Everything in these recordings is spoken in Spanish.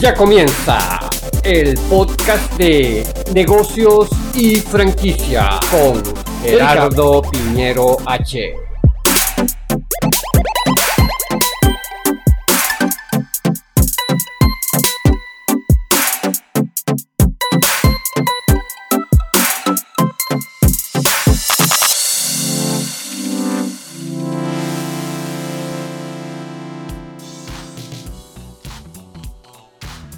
Ya comienza el podcast de negocios y franquicia con Gerardo Piñero H.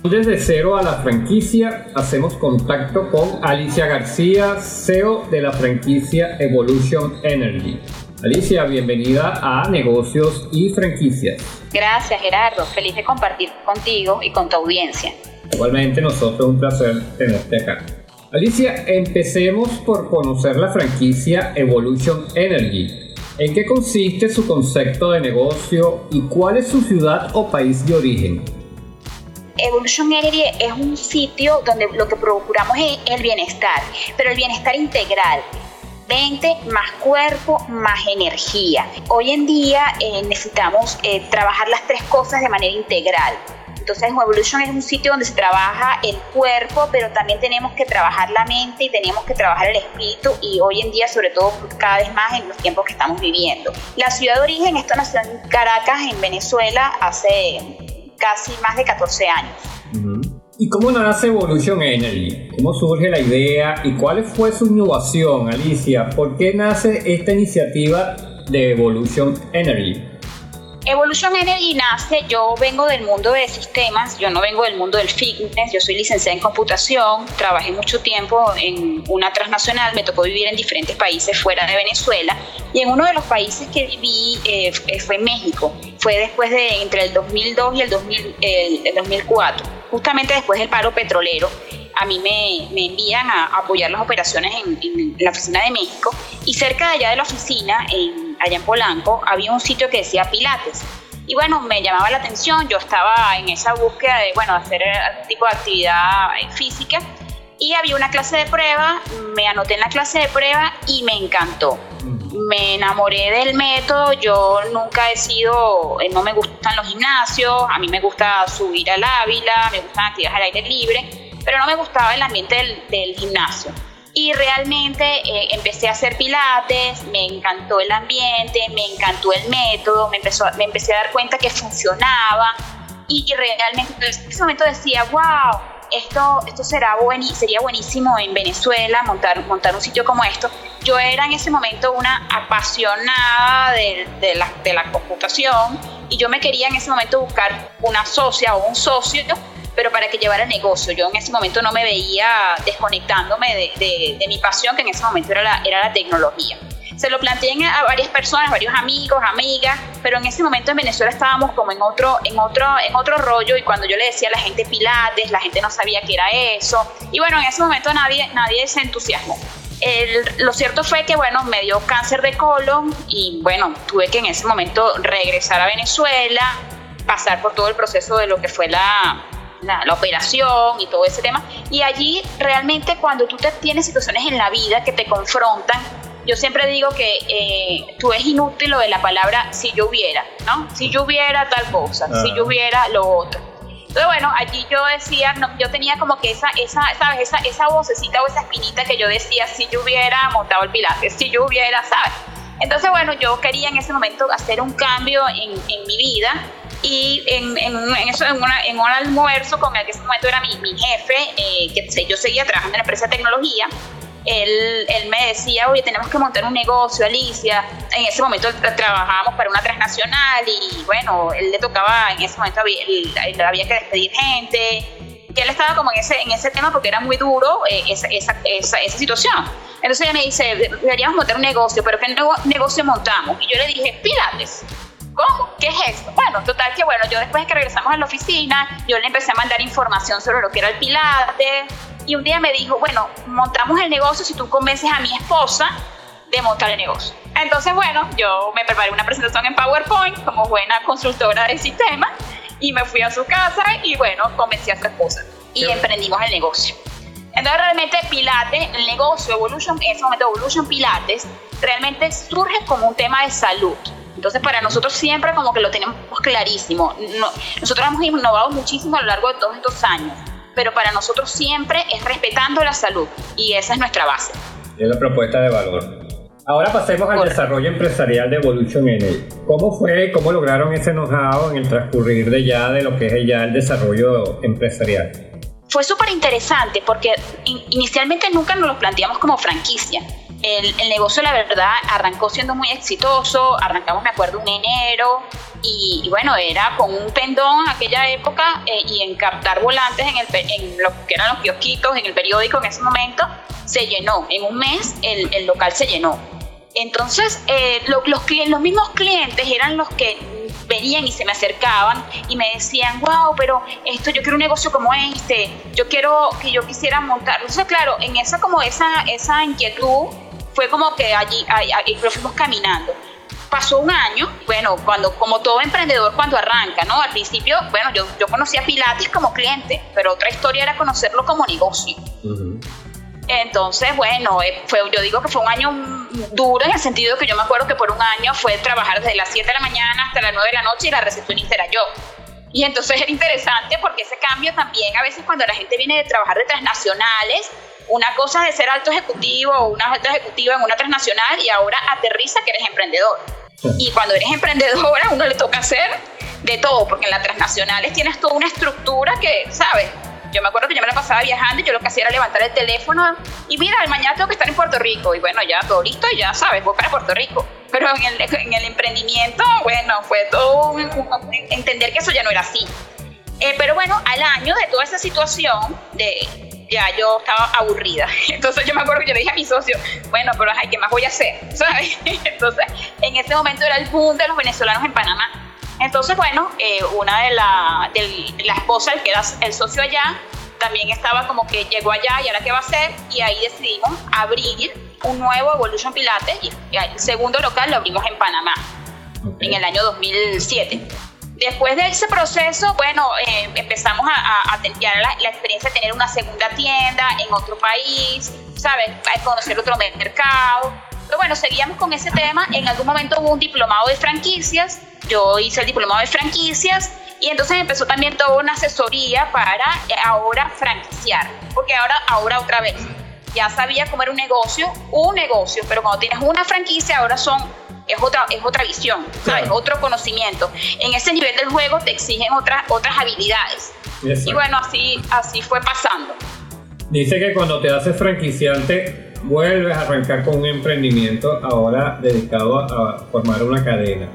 Desde cero a la franquicia hacemos contacto con Alicia García, CEO de la franquicia Evolution Energy. Alicia, bienvenida a Negocios y Franquicias. Gracias Gerardo, feliz de compartir contigo y con tu audiencia. Igualmente nosotros un placer tenerte acá. Alicia, empecemos por conocer la franquicia Evolution Energy. ¿En qué consiste su concepto de negocio y cuál es su ciudad o país de origen? Evolution Energy es un sitio donde lo que procuramos es el bienestar, pero el bienestar integral. Mente más cuerpo más energía. Hoy en día eh, necesitamos eh, trabajar las tres cosas de manera integral. Entonces Evolution es un sitio donde se trabaja el cuerpo, pero también tenemos que trabajar la mente y tenemos que trabajar el espíritu y hoy en día sobre todo cada vez más en los tiempos que estamos viviendo. La ciudad de origen, esto nació en Caracas, en Venezuela, hace casi más de 14 años. ¿Y cómo nace Evolution Energy? ¿Cómo surge la idea y cuál fue su innovación, Alicia? ¿Por qué nace esta iniciativa de Evolution Energy? Evolution Energy nace, yo vengo del mundo de sistemas, yo no vengo del mundo del fitness, yo soy licenciada en computación, trabajé mucho tiempo en una transnacional, me tocó vivir en diferentes países fuera de Venezuela y en uno de los países que viví eh, fue México, fue después de entre el 2002 y el, 2004, justamente después del paro petrolero a mí me, envían a, apoyar las operaciones en, en, la oficina de México y cerca de allá de la oficina, en allá en Polanco, había un sitio que decía Pilates. Y bueno, me llamaba la atención, yo estaba en esa búsqueda de, bueno, hacer algún tipo de actividad eh, física y había una clase de prueba, me anoté en la clase de prueba y me encantó. Me enamoré del método, yo nunca he sido, eh, no me gustan los gimnasios, a mí me gusta subir al Ávila, me gustan actividades al aire libre, pero no me gustaba el ambiente del, del gimnasio y realmente eh, empecé a hacer pilates, me encantó el ambiente, me encantó el método, me, empezó, me empecé a dar cuenta que funcionaba y realmente en ese momento decía, wow, esto, esto será sería buenísimo en Venezuela montar, montar un sitio como esto. Yo era en ese momento una apasionada de, de, la, de la computación y yo me quería en ese momento buscar una socia o un socio pero para que llevara el negocio. Yo en ese momento no me veía desconectándome de, de, mi pasión, que en ese momento era la, era la tecnología. Se lo planteé a varias personas, varios amigos, amigas, pero en ese momento en Venezuela estábamos como en otro, en otro, en otro rollo y cuando yo le decía a la gente pilates, la gente no sabía qué era eso. Y bueno, en ese momento nadie, nadie se entusiasmó. lo cierto fue que, bueno, me dio cáncer de colon y, bueno, tuve que en ese momento regresar a Venezuela, pasar por todo el proceso de lo que fue la, la, operación y todo ese tema. Y allí realmente cuando tú te tienes situaciones en la vida que te confrontan, yo siempre digo que eh, tú es inútil lo de la palabra si yo hubiera, ¿no? Si yo hubiera tal cosa, si yo ah. hubiera lo otro. Entonces, bueno, allí yo decía, no, yo tenía como que esa, esa, ¿sabes? Esa, esa vocecita o esa espinita que yo decía, si yo hubiera montado el pilates, si yo hubiera, ¿sabes? Entonces, bueno, yo quería en ese momento hacer un cambio en, en mi vida y en, en, en, eso, en, una, en un almuerzo con el que en ese momento era mi, mi jefe, eh, que yo seguía trabajando en la empresa de tecnología, él, él, me decía, oye, tenemos que montar un negocio, Alicia. En ese momento trabajábamos para una transnacional y bueno, él le tocaba, en ese momento había, había que despedir gente. Y él estaba como en ese, en ese tema porque era muy duro eh, esa, esa, esa, esa, situación. Entonces ella me dice, deberíamos montar un negocio, pero ¿qué negocio montamos? Y yo le dije, Pilates. ¿Cómo? ¿Qué es esto? Bueno, total que bueno, yo después de que regresamos a la oficina, yo le empecé a mandar información sobre lo que era el Pilates y un día me dijo, bueno, montamos el negocio si tú convences a mi esposa de montar el negocio. Entonces, bueno, yo me preparé una presentación en PowerPoint como buena consultora de sistemas y me fui a su casa y bueno, convencí a su esposa y emprendimos el negocio. Entonces realmente Pilates, el negocio Evolution, en ese momento Evolution Pilates, realmente surge como un tema de salud Entonces, para nosotros siempre como que lo tenemos clarísimo. nosotros hemos innovado muchísimo a lo largo de todos estos años, pero para nosotros siempre es respetando la salud y esa es nuestra base. Es la propuesta de valor. Ahora pasemos al desarrollo empresarial de Evolution Energy. ¿Cómo fue, cómo lograron ese know-how en el transcurrir de ya de lo que es ya el desarrollo empresarial? Fue súper interesante porque inicialmente nunca nos lo planteamos como franquicia. El, negocio, la verdad, arrancó siendo muy exitoso. Arrancamos, me acuerdo, un enero. Y, bueno, era con un pendón en aquella época eh, y en captar volantes en, el, lo que eran los kiosquitos, en el periódico en ese momento, se llenó. En un mes el, el local se llenó. Entonces, eh, los, los mismos clientes eran los que venían y se me acercaban y me decían, wow, pero esto yo quiero un negocio como este, yo quiero que yo quisiera montar. Entonces, claro, en esa como esa, esa inquietud fue como que allí, lo fuimos caminando. Pasó un año, bueno, cuando como todo emprendedor cuando arranca, ¿no? Al principio, bueno, yo, yo conocía Pilates como cliente, pero otra historia era conocerlo como negocio. Entonces, bueno, eh, fue, yo digo que fue un año duro en el sentido que yo me acuerdo que por un año fue trabajar desde las 7 de la mañana hasta las 9 de la noche y la recepcionista era yo. Y entonces era interesante porque ese cambio también, a veces cuando la gente viene de trabajar de transnacionales, una cosa de ser alto ejecutivo o una alta ejecutiva en una transnacional y ahora aterriza que eres emprendedor. Y cuando eres emprendedora, uno le toca hacer de todo, porque en las transnacionales tienes toda una estructura que, ¿sabes? Yo me acuerdo que yo me la pasaba viajando y yo lo que hacía era levantar el teléfono y mira, mañana tengo que estar en Puerto Rico. Y bueno, ya todo listo y ya sabes, voy para Puerto Rico. Pero en el, en el emprendimiento, bueno, fue todo entender que eso ya no era así. Eh, pero bueno, al año de toda esa situación, de, ya yo estaba aburrida. Entonces yo me acuerdo que yo le dije a mi socio, bueno, pero ay, ¿qué más voy a hacer? ¿Sabes? Entonces en ese momento era el boom de los venezolanos en Panamá. Entonces, bueno, eh, una de la, de la esposa, el que era el socio allá, también estaba como que llegó allá y ahora qué va a hacer, y ahí decidimos abrir un nuevo Evolution Pilates, y el segundo local lo abrimos en Panamá, en el año 2007. Después de ese proceso, bueno, eh, empezamos a, a, la, la, experiencia de tener una segunda tienda en otro país, ¿sabes? A conocer otro mercado. Pero bueno, seguíamos con ese tema. En algún momento hubo un diplomado de franquicias yo hice el diplomado de franquicias y entonces empezó también toda una asesoría para eh, ahora franquiciar, porque ahora, ahora otra vez, ya sabía cómo era un negocio, un negocio, pero cuando tienes una franquicia ahora son es otra, es otra visión, ¿sabes? otro conocimiento. En ese nivel del juego te exigen otras, otras habilidades. Y bueno, así, así fue pasando. Dice que cuando te haces franquiciante, vuelves a arrancar con un emprendimiento ahora dedicado a formar una cadena.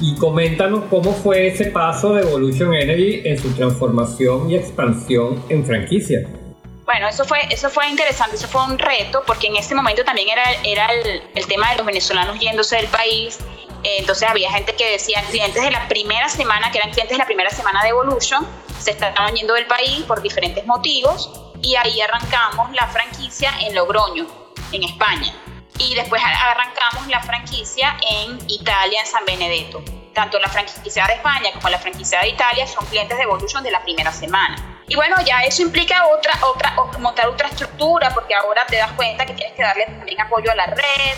Y coméntanos cómo fue ese paso de Evolution Energy en su transformación y expansión en franquicia. Bueno, eso fue, eso fue interesante, eso fue un reto, porque en ese momento también era, era el, el tema de los venezolanos yéndose del país. Entonces había gente que decía, clientes de la primera semana, que eran clientes de la primera semana de Evolution, se estaban yendo del país por diferentes motivos, y ahí arrancamos la franquicia en Logroño, en España y después arrancamos la franquicia en Italia, en San Benedetto. Tanto la franquicia de España como la franquicia de Italia son clientes de Evolution de la primera semana. Y bueno, ya eso implica otra, otra, montar otra estructura, porque ahora te das cuenta que tienes que darle también apoyo a la red.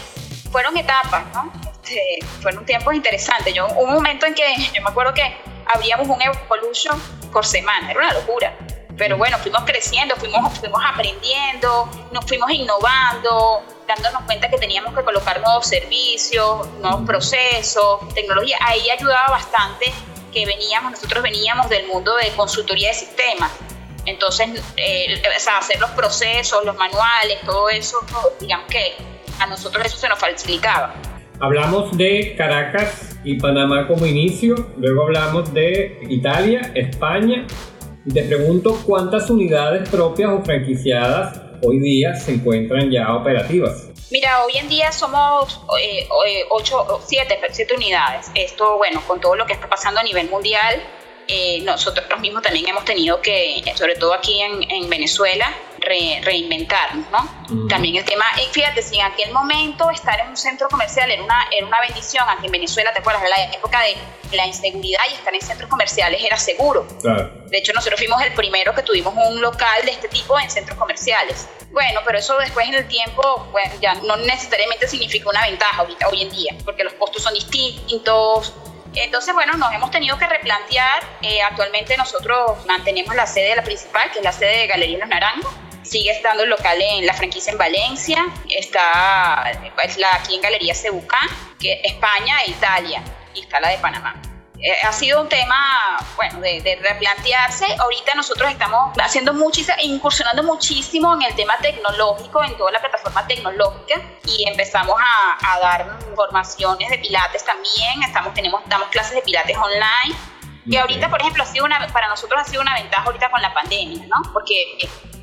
Fueron etapas, ¿no? Este, fueron tiempos interesantes. Yo, un momento en que yo me acuerdo que abríamos un Evolution por semana, era una locura. Pero bueno, fuimos creciendo, fuimos, fuimos aprendiendo, nos fuimos innovando, dándonos cuenta que teníamos que colocar nuevos servicios, nuevos procesos, tecnología. Ahí ayudaba bastante que veníamos, nosotros veníamos del mundo de consultoría de sistemas. Entonces, eh, hacer los procesos, los manuales, todo eso, digamos que a nosotros eso se nos facilitaba. Hablamos de Caracas y Panamá como inicio, luego hablamos de Italia, España. Te pregunto cuántas unidades propias o franquiciadas hoy día se encuentran ya operativas? Mira, hoy en día somos 8, 7, 7 unidades. Esto, bueno, con todo lo que está pasando a nivel mundial, eh, nosotros mismos también hemos tenido que, sobre todo aquí en, Venezuela, reinventarnos, ¿no? También el tema, eh, fíjate, si en aquel momento estar en un centro comercial era una, era una bendición, aquí en Venezuela, ¿te acuerdas de la época de la inseguridad y estar en centros comerciales era seguro? De hecho, nosotros fuimos el primero que tuvimos un local de este tipo en centros comerciales. Bueno, pero eso después en el tiempo, bueno, ya no necesariamente significa una ventaja ahorita, hoy en día, porque los costos son distintos. Entonces, bueno, nos hemos tenido que replantear. Eh, actualmente nosotros mantenemos la sede de la principal, que es la sede de Galería Los Naranjos. Sigue estando el local en la franquicia en Valencia, está la, aquí en Galería Cebucán, que España e Italia, y está la de Panamá. Eh, ha sido un tema, bueno, de, replantearse. Ahorita nosotros estamos haciendo muchísimo, incursionando muchísimo en el tema tecnológico, en toda la plataforma tecnológica y empezamos a, dar formaciones de pilates también. Estamos, tenemos, damos clases de pilates online. Que ahorita, por ejemplo, ha sido una, para nosotros ha sido una ventaja ahorita con la pandemia, ¿no? Porque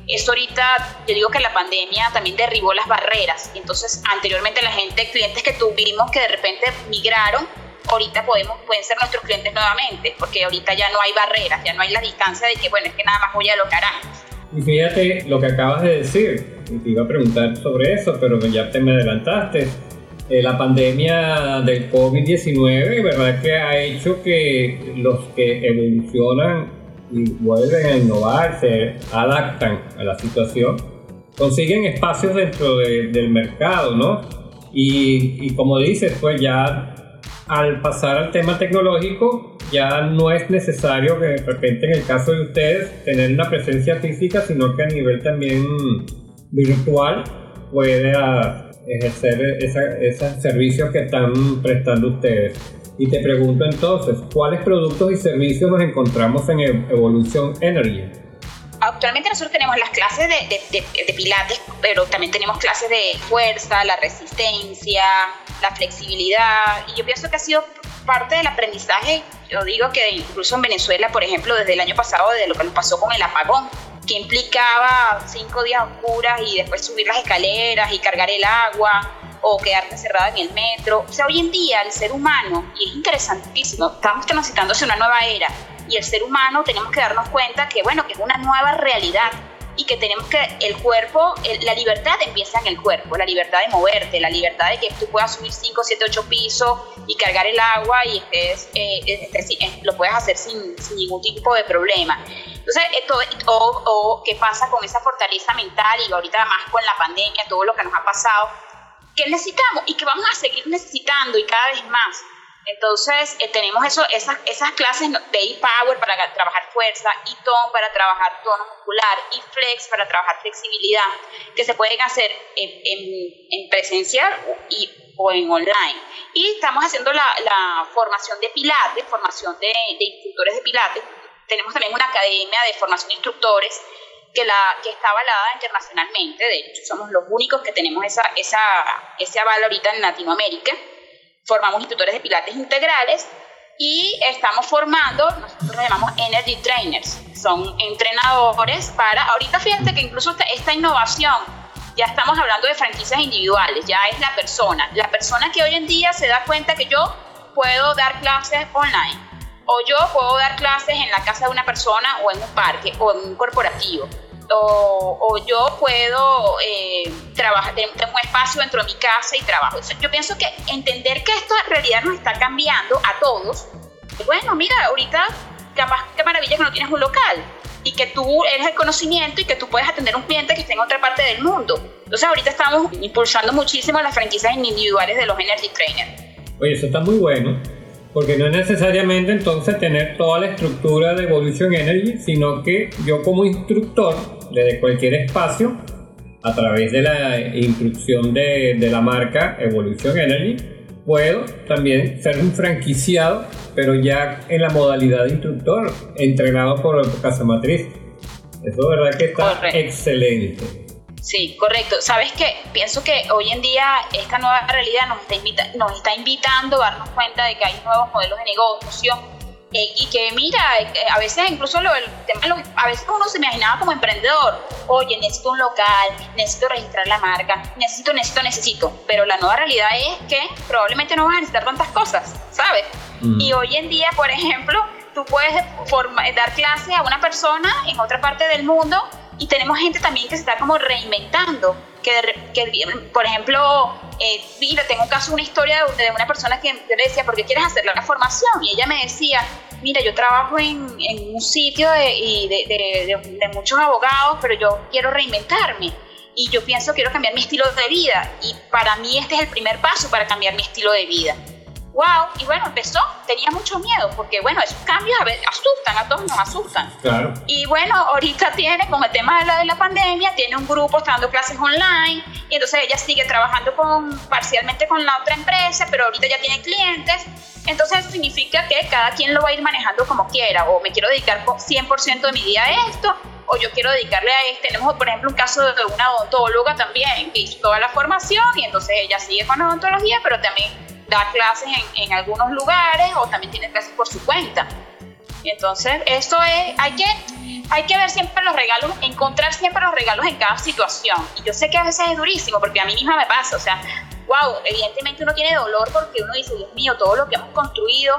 eso ahorita, yo digo que la pandemia también derribó las barreras. Entonces, anteriormente la gente, clientes que tuvimos que de repente migraron, ahorita podemos, pueden ser nuestros clientes nuevamente, porque ahorita ya no hay barreras, ya no hay la distancia de que, bueno, es que nada más voy a lo. Y fíjate lo que acabas de decir, te iba a preguntar sobre eso, pero ya te me adelantaste. Eh, la pandemia del COVID-19, ¿verdad? Que ha hecho que los que evolucionan y vuelven a innovar, se adaptan a la situación, consiguen espacios dentro del mercado, ¿no? Y, como dices, pues ya al pasar al tema tecnológico, ya no es necesario que de repente en el caso de ustedes tener una presencia física, sino que a nivel también virtual puede ejercer esos servicios que están prestando ustedes. Y te pregunto entonces, ¿cuáles productos y servicios nos encontramos en Evolution Energy? Actualmente nosotros tenemos las clases de, de, pilates, pero también tenemos clases de fuerza, la resistencia, la flexibilidad. Y yo pienso que ha sido parte del aprendizaje. Yo digo que incluso en Venezuela, por ejemplo, desde el año pasado, desde lo que nos pasó con el apagón, que implicaba cinco días oscuras y después subir las escaleras y cargar el agua o quedarte encerrado en el metro. O sea, hoy en día el ser humano, y es interesantísimo, estamos transitándose una nueva era y el ser humano tenemos que darnos cuenta que, bueno, que es una nueva realidad y que tenemos que, el cuerpo, la libertad empieza en el cuerpo, la libertad de moverte, la libertad de que tú puedas subir 5, 7, 8 pisos y cargar el agua y estés, eh, eh, lo puedes hacer sin, sin, ningún tipo de problema. Entonces, esto, o, o qué pasa con esa fortaleza mental y ahorita más con la pandemia, todo lo que nos ha pasado, que necesitamos y que vamos a seguir necesitando y cada vez más entonces, eh, tenemos eso, esas, esas clases de e-power para trabajar fuerza, e-tone para trabajar tono muscular, e-flex para trabajar flexibilidad, que se pueden hacer en, en, presencial y, o en online. Y estamos haciendo la, la formación de pilates, formación de, de, instructores de pilates. Tenemos también una academia de formación de instructores que, la, que está avalada internacionalmente. De hecho, somos los únicos que tenemos esa, esa, ese aval ahorita en Latinoamérica. Formamos instructores de pilates integrales y estamos formando, nosotros llamamos Energy Trainers, son entrenadores para, ahorita fíjate que incluso esta, innovación, ya estamos hablando de franquicias individuales, ya es la persona, la persona que hoy en día se da cuenta que yo puedo dar clases online, o yo puedo dar clases en la casa de una persona o en un parque o en un corporativo o, yo puedo eh, trabajar, tengo un espacio dentro de mi casa y trabajo. yo pienso que entender que esto en realidad nos está cambiando a todos. Bueno, mira, ahorita capaz qué maravilla que no tienes un local y que tú eres el conocimiento y que tú puedes atender a un cliente que esté en otra parte del mundo. Entonces ahorita estamos impulsando muchísimo las franquicias individuales de los Energy Trainers. Oye, eso está muy bueno porque no es necesariamente entonces tener toda la estructura de Evolution Energy, sino que yo como instructor, desde cualquier espacio, a través de la instrucción de, de la marca Evolution Energy, puedo también ser un franquiciado, pero ya en la modalidad de instructor, entrenado por Casa Matriz. Eso es verdad que está excelente. Sí, correcto. Sabes que pienso que hoy en día esta nueva realidad nos está, invita nos está invitando a darnos cuenta de que hay nuevos modelos de negocio eh, y que mira, eh, a veces incluso lo, el tema, a veces uno se imaginaba como emprendedor, oye, necesito un local, necesito registrar la marca, necesito, necesito, necesito, pero la nueva realidad es que probablemente no vas a necesitar tantas cosas, ¿sabes? Mm. Y hoy en día, por ejemplo, tú puedes dar clase a una persona en otra parte del mundo y tenemos gente también que se está como reinventando, que, que por ejemplo, eh, mira, tengo un caso, una historia de, una persona que yo le decía, ¿por qué quieres hacer la formación? Y ella me decía, mira, yo trabajo en, en un sitio de, de, de, muchos abogados, pero yo quiero reinventarme. y yo pienso quiero cambiar mi estilo de vida y para mí este es el primer paso para cambiar mi estilo de vida wow, y bueno, empezó, tenía mucho miedo, porque bueno, esos cambios a veces asustan, a todos nos asustan. Claro. Y bueno, ahorita tiene, con el tema de la, de la pandemia, tiene un grupo, está dando clases online, y entonces ella sigue trabajando con, parcialmente con la otra empresa, pero ahorita ya tiene clientes. Entonces eso significa que cada quien lo va a ir manejando como quiera, o me quiero dedicar 100% de mi día a esto, o yo quiero dedicarle a esto. Tenemos, por ejemplo, un caso de una odontóloga también, que hizo toda la formación, y entonces ella sigue con odontología, pero también da clases en, en, algunos lugares o también tiene clases por su cuenta. Entonces, eso es, hay que, hay que ver siempre los regalos, encontrar siempre los regalos en cada situación. Y yo sé que a veces es durísimo, porque a mí misma me pasa, o sea, wow, evidentemente uno tiene dolor porque uno dice, Dios mío, todo lo que hemos construido,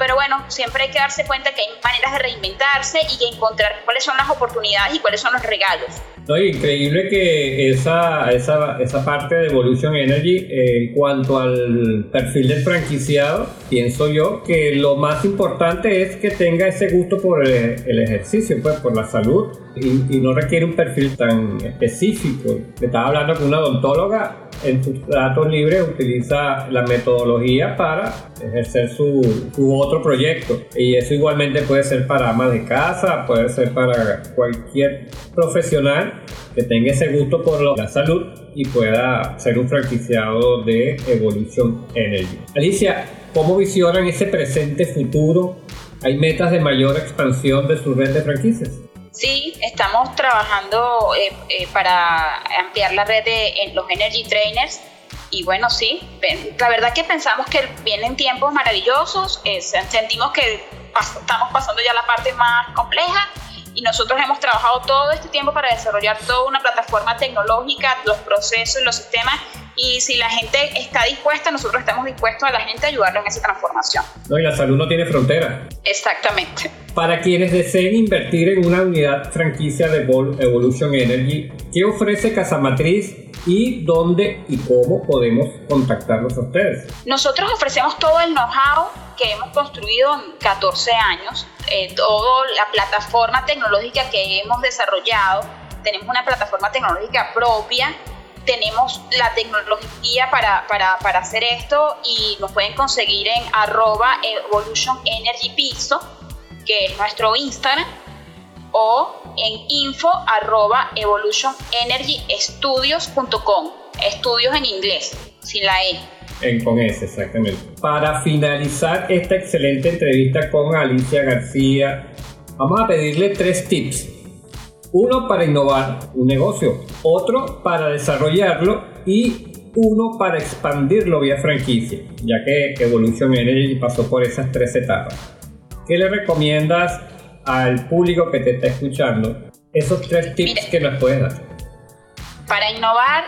pero bueno, siempre hay que darse cuenta que hay maneras de reinventarse y de encontrar cuáles son las oportunidades y cuáles son los regalos. No, increíble que esa, esa, esa parte de Evolution Energy, eh, en cuanto al perfil del franquiciado, pienso yo que lo más importante es que tenga ese gusto por el, ejercicio, pues por la salud, y, y, no requiere un perfil tan específico. Me estaba hablando con una odontóloga en sus datos libres utiliza la metodología para ejercer su, su, otro proyecto. Y eso igualmente puede ser para amas de casa, puede ser para cualquier profesional que tenga ese gusto por la salud y pueda ser un franquiciado de Evolution Energy. Alicia, ¿cómo visionan ese presente futuro? ¿Hay metas de mayor expansión de su red de franquicias? Sí, estamos trabajando eh, eh, para ampliar la red de los Energy Trainers. Y bueno, sí, la verdad que pensamos que vienen tiempos maravillosos, eh, sentimos que estamos pasando ya la parte más compleja. Y nosotros hemos trabajado todo este tiempo para desarrollar toda una plataforma tecnológica, los procesos, los sistemas y si la gente está dispuesta, nosotros estamos dispuestos a la gente a ayudarlo en esa transformación. No, y la salud no tiene frontera. Exactamente. Para quienes deseen invertir en una unidad franquicia de Evolution Energy, ¿qué ofrece Casa Matriz y dónde y cómo podemos contactarlos a ustedes? Nosotros ofrecemos todo el know-how que hemos construido en 14 años, eh, toda la plataforma tecnológica que hemos desarrollado. Tenemos una plataforma tecnológica propia tenemos la tecnología para, para, para, hacer esto y nos pueden conseguir en arroba Evolution Energy Piso, que es nuestro Instagram, o en info arroba evolutionenergystudios.com, estudios en inglés, sin la E. Con S, exactamente. Para finalizar esta excelente entrevista con Alicia García, vamos a pedirle tres tips uno para innovar un negocio, otro para desarrollarlo y uno para expandirlo vía franquicia, ya que Evolution Energy pasó por esas tres etapas. ¿Qué le recomiendas al público que te está escuchando? Esos tres tips que nos puedes dar. Para innovar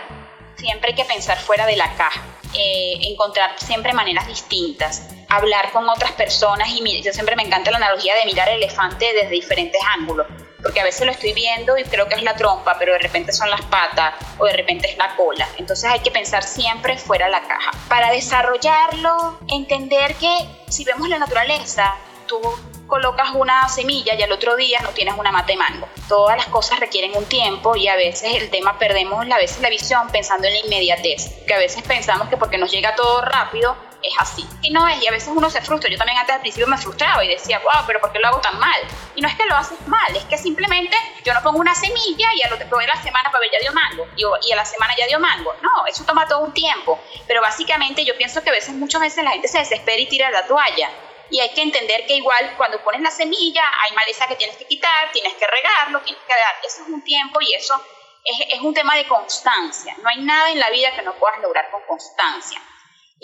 siempre hay que pensar fuera de la caja, eh, encontrar siempre maneras distintas, hablar con otras personas y yo siempre me encanta la analogía de mirar el elefante desde diferentes ángulos porque a veces lo estoy viendo y creo que es la trompa, pero de repente son las patas o de repente es la cola. Entonces hay que pensar siempre fuera de la caja. Para desarrollarlo, entender que si vemos la naturaleza, tú colocas una semilla y al otro día no tienes una mata de mango. Todas las cosas requieren un tiempo y a veces el tema perdemos a veces la visión pensando en la inmediatez, que a veces pensamos que porque nos llega todo rápido es así. Y no es, y a veces uno se frustra. Yo también antes al principio me frustraba y decía, wow, pero ¿por qué lo hago tan mal? Y no es que lo haces mal, es que simplemente yo no pongo una semilla y al otro de la semana para ver ya dio mango y, y, a la semana ya dio mango. No, eso toma todo un tiempo. Pero básicamente yo pienso que a veces, muchas veces la gente se desespera y tira la toalla. Y hay que entender que igual cuando pones la semilla hay maleza que tienes que quitar, tienes que regarlo, tienes que dar. Eso es un tiempo y eso es, es un tema de constancia. No hay nada en la vida que no puedas lograr con constancia.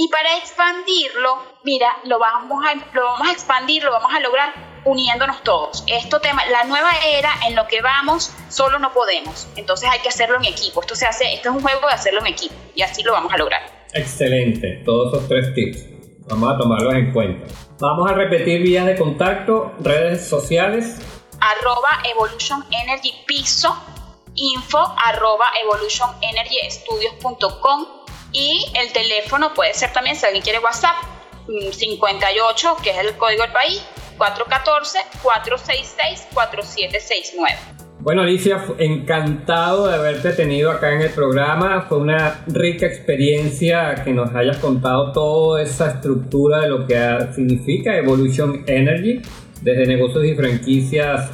Y para expandirlo, mira, lo vamos a, lo vamos a expandir, lo vamos a lograr uniéndonos todos. Esto tema, la nueva era en lo que vamos, solo no podemos. Entonces hay que hacerlo en equipo. Esto se hace, esto es un juego de hacerlo en equipo y así lo vamos a lograr. Excelente, todos esos tres tips. Vamos a tomarlos en cuenta. Vamos a repetir vías de contacto, redes sociales. Arroba Evolution Energy Piso, info arroba evolutionenergystudios.com y el teléfono puede ser también, si alguien quiere WhatsApp, 58, mm, que es el código del país, 414-466-4769. Bueno, Alicia, encantado de haberte tenido acá en el programa. Fue una rica experiencia que nos hayas contado toda esa estructura de lo que significa Evolution Energy. Desde negocios y franquicias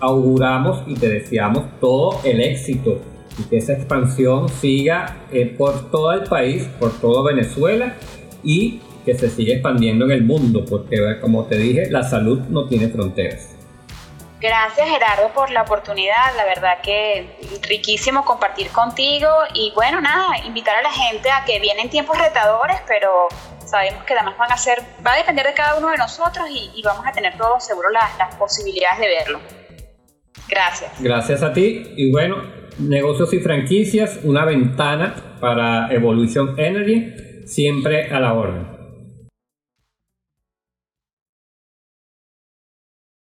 auguramos y te deseamos todo el éxito y que esa expansión siga eh, por todo el país, por todo Venezuela y que se siga expandiendo en el mundo, porque como te dije, la salud no tiene fronteras. Gracias Gerardo por la oportunidad, la verdad que riquísimo compartir contigo y bueno, nada, invitar a la gente a que vienen tiempos retadores, pero sabemos que además van a ser, va a depender de cada uno de nosotros y, vamos a tener todos seguro las, las posibilidades de verlo. Gracias. Gracias a ti y bueno, negocios y franquicias, una ventana para Evolution Energy, siempre a la orden.